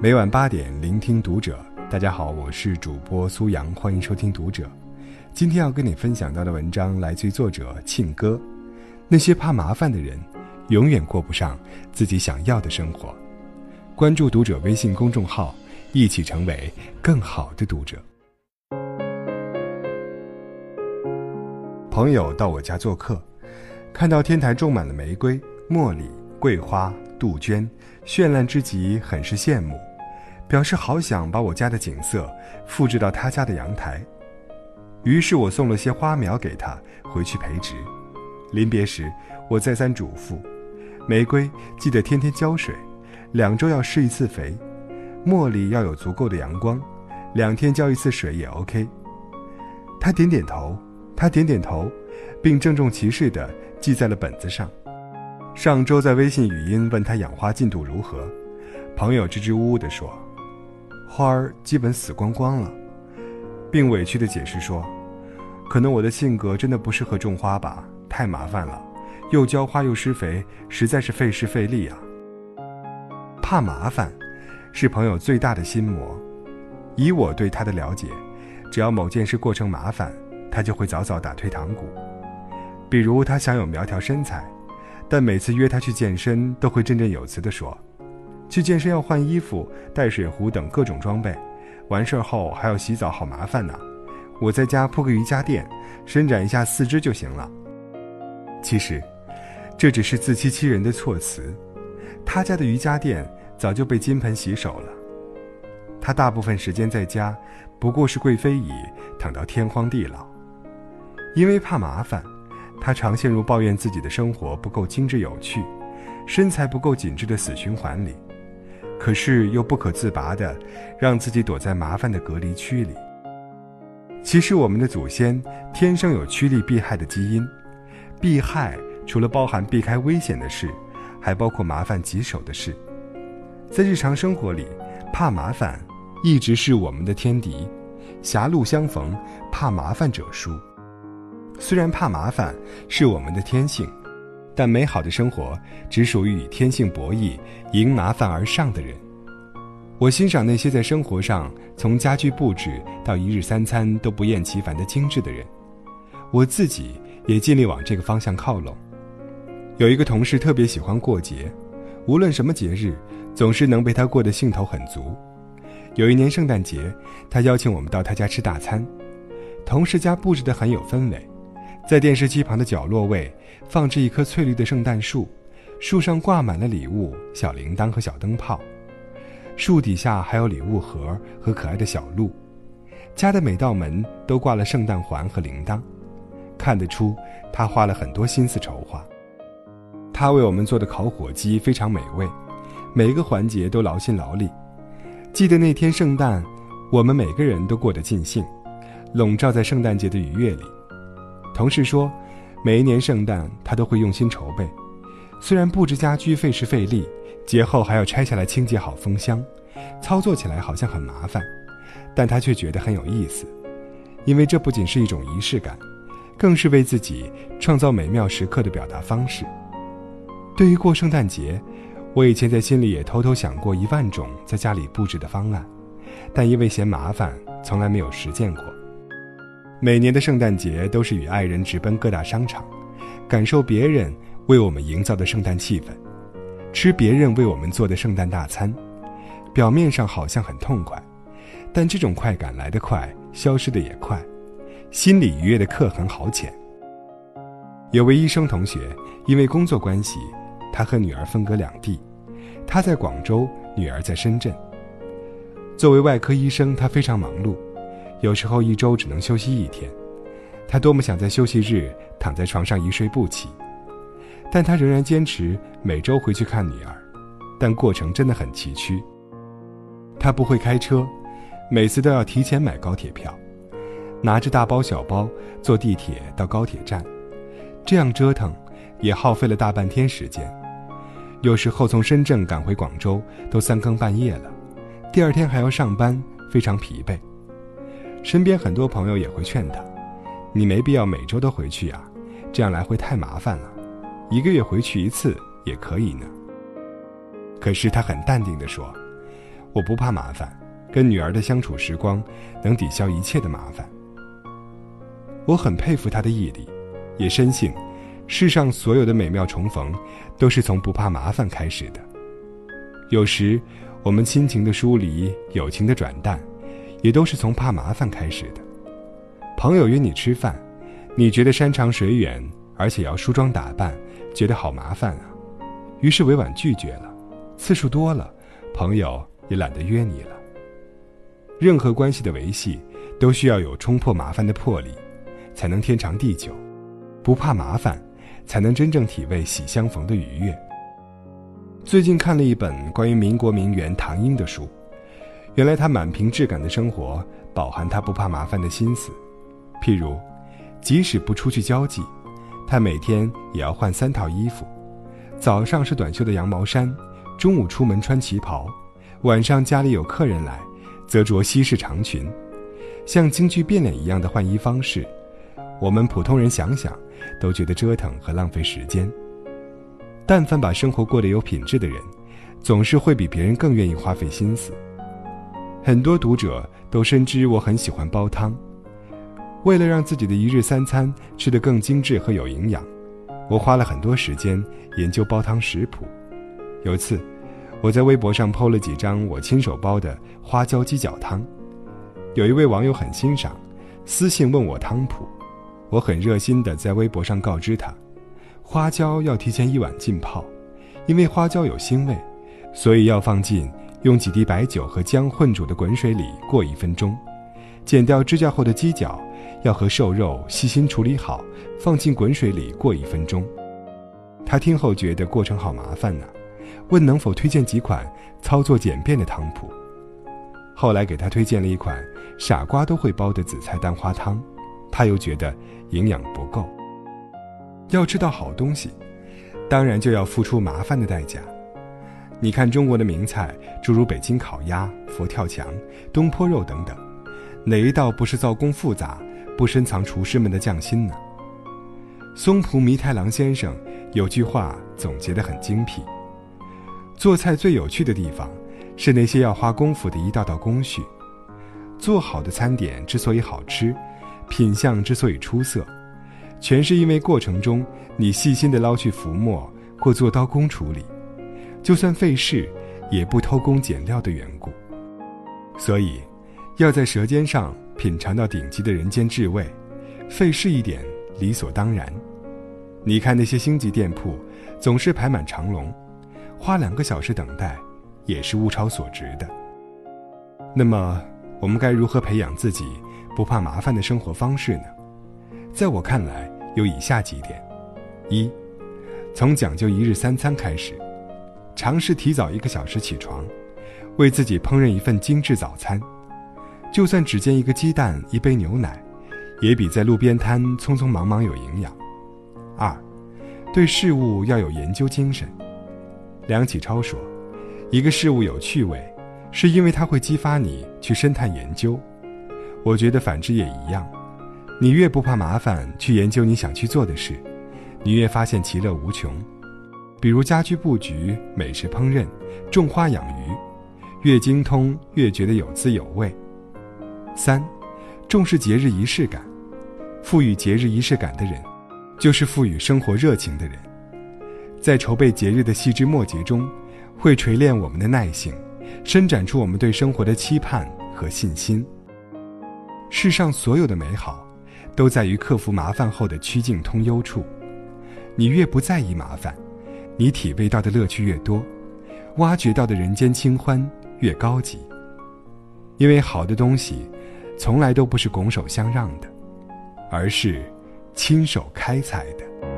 每晚八点，聆听读者。大家好，我是主播苏阳，欢迎收听读者。今天要跟你分享到的文章来自于作者庆哥。那些怕麻烦的人，永远过不上自己想要的生活。关注读者微信公众号，一起成为更好的读者。朋友到我家做客，看到天台种满了玫瑰、茉莉、桂花、杜鹃，绚烂之极，很是羡慕。表示好想把我家的景色复制到他家的阳台，于是我送了些花苗给他回去培植。临别时，我再三嘱咐：玫瑰记得天天浇水，两周要施一次肥；茉莉要有足够的阳光，两天浇一次水也 OK。他点点头，他点点头，并郑重其事地记在了本子上。上周在微信语音问他养花进度如何，朋友支支吾吾地说。花儿基本死光光了，并委屈地解释说：“可能我的性格真的不适合种花吧，太麻烦了，又浇花又施肥，实在是费时费力啊。”怕麻烦，是朋友最大的心魔。以我对他的了解，只要某件事过程麻烦，他就会早早打退堂鼓。比如他想有苗条身材，但每次约他去健身，都会振振有词地说。去健身要换衣服、带水壶等各种装备，完事儿后还要洗澡，好麻烦呢。我在家铺个瑜伽垫，伸展一下四肢就行了。其实，这只是自欺欺人的措辞。他家的瑜伽垫早就被金盆洗手了。他大部分时间在家，不过是贵妃椅，躺到天荒地老。因为怕麻烦，他常陷入抱怨自己的生活不够精致有趣，身材不够紧致的死循环里。可是又不可自拔的，让自己躲在麻烦的隔离区里。其实我们的祖先天生有趋利避害的基因，避害除了包含避开危险的事，还包括麻烦棘手的事。在日常生活里，怕麻烦一直是我们的天敌。狭路相逢怕麻烦者输。虽然怕麻烦是我们的天性。但美好的生活只属于与天性博弈、迎麻烦而上的人。我欣赏那些在生活上从家居布置到一日三餐都不厌其烦的精致的人。我自己也尽力往这个方向靠拢。有一个同事特别喜欢过节，无论什么节日，总是能被他过得兴头很足。有一年圣诞节，他邀请我们到他家吃大餐，同事家布置得很有氛围。在电视机旁的角落位，放置一棵翠绿的圣诞树，树上挂满了礼物、小铃铛和小灯泡，树底下还有礼物盒和可爱的小鹿。家的每道门都挂了圣诞环和铃铛，看得出他花了很多心思筹划。他为我们做的烤火鸡非常美味，每个环节都劳心劳力。记得那天圣诞，我们每个人都过得尽兴，笼罩在圣诞节的愉悦里。同事说，每一年圣诞他都会用心筹备，虽然布置家居费时费力，节后还要拆下来清洁好封箱，操作起来好像很麻烦，但他却觉得很有意思，因为这不仅是一种仪式感，更是为自己创造美妙时刻的表达方式。对于过圣诞节，我以前在心里也偷偷想过一万种在家里布置的方案，但因为嫌麻烦，从来没有实践过。每年的圣诞节都是与爱人直奔各大商场，感受别人为我们营造的圣诞气氛，吃别人为我们做的圣诞大餐。表面上好像很痛快，但这种快感来得快，消失的也快。心里愉悦的刻痕好浅。有位医生同学，因为工作关系，他和女儿分隔两地，他在广州，女儿在深圳。作为外科医生，他非常忙碌。有时候一周只能休息一天，他多么想在休息日躺在床上一睡不起，但他仍然坚持每周回去看女儿，但过程真的很崎岖。他不会开车，每次都要提前买高铁票，拿着大包小包坐地铁到高铁站，这样折腾也耗费了大半天时间。有时候从深圳赶回广州都三更半夜了，第二天还要上班，非常疲惫。身边很多朋友也会劝他：“你没必要每周都回去呀，这样来回太麻烦了，一个月回去一次也可以呢。”可是他很淡定地说：“我不怕麻烦，跟女儿的相处时光能抵消一切的麻烦。我很佩服他的毅力，也深信，世上所有的美妙重逢，都是从不怕麻烦开始的。有时，我们亲情的疏离、友情的转淡，也都是从怕麻烦开始的。朋友约你吃饭，你觉得山长水远，而且要梳妆打扮，觉得好麻烦啊，于是委婉拒绝了。次数多了，朋友也懒得约你了。任何关系的维系，都需要有冲破麻烦的魄力。才能天长地久，不怕麻烦，才能真正体味喜相逢的愉悦。最近看了一本关于民国名媛唐英的书，原来他满屏质感的生活，饱含他不怕麻烦的心思。譬如，即使不出去交际，他每天也要换三套衣服：早上是短袖的羊毛衫，中午出门穿旗袍，晚上家里有客人来，则着西式长裙，像京剧变脸一样的换衣方式。我们普通人想想，都觉得折腾和浪费时间。但凡把生活过得有品质的人，总是会比别人更愿意花费心思。很多读者都深知我很喜欢煲汤，为了让自己的一日三餐吃得更精致和有营养，我花了很多时间研究煲汤食谱。有次，我在微博上 PO 了几张我亲手煲的花椒鸡脚汤，有一位网友很欣赏，私信问我汤谱。我很热心地在微博上告知他，花椒要提前一晚浸泡，因为花椒有腥味，所以要放进用几滴白酒和姜混煮的滚水里过一分钟。剪掉指甲后的鸡脚，要和瘦肉细心处理好，放进滚水里过一分钟。他听后觉得过程好麻烦呢，问能否推荐几款操作简便的汤谱。后来给他推荐了一款傻瓜都会煲的紫菜蛋花汤。他又觉得营养不够。要吃到好东西，当然就要付出麻烦的代价。你看中国的名菜，诸如北京烤鸭、佛跳墙、东坡肉等等，哪一道不是造工复杂、不深藏厨师们的匠心呢？松浦弥太郎先生有句话总结得很精辟：做菜最有趣的地方，是那些要花功夫的一道道工序。做好的餐点之所以好吃。品相之所以出色，全是因为过程中你细心的捞去浮沫或做刀工处理，就算费事，也不偷工减料的缘故。所以，要在舌尖上品尝到顶级的人间至味，费事一点理所当然。你看那些星级店铺，总是排满长龙，花两个小时等待，也是物超所值的。那么，我们该如何培养自己？不怕麻烦的生活方式呢？在我看来，有以下几点：一，从讲究一日三餐开始，尝试提早一个小时起床，为自己烹饪一份精致早餐，就算只煎一个鸡蛋、一杯牛奶，也比在路边摊匆匆忙忙有营养。二，对事物要有研究精神。梁启超说：“一个事物有趣味，是因为它会激发你去深探研究。”我觉得反之也一样，你越不怕麻烦去研究你想去做的事，你越发现其乐无穷。比如家居布局、美食烹饪、种花养鱼，越精通越觉得有滋有味。三，重视节日仪式感，赋予节日仪式感的人，就是赋予生活热情的人。在筹备节日的细枝末节中，会锤炼我们的耐性，伸展出我们对生活的期盼和信心。世上所有的美好，都在于克服麻烦后的曲径通幽处。你越不在意麻烦，你体味到的乐趣越多，挖掘到的人间清欢越高级。因为好的东西，从来都不是拱手相让的，而是亲手开采的。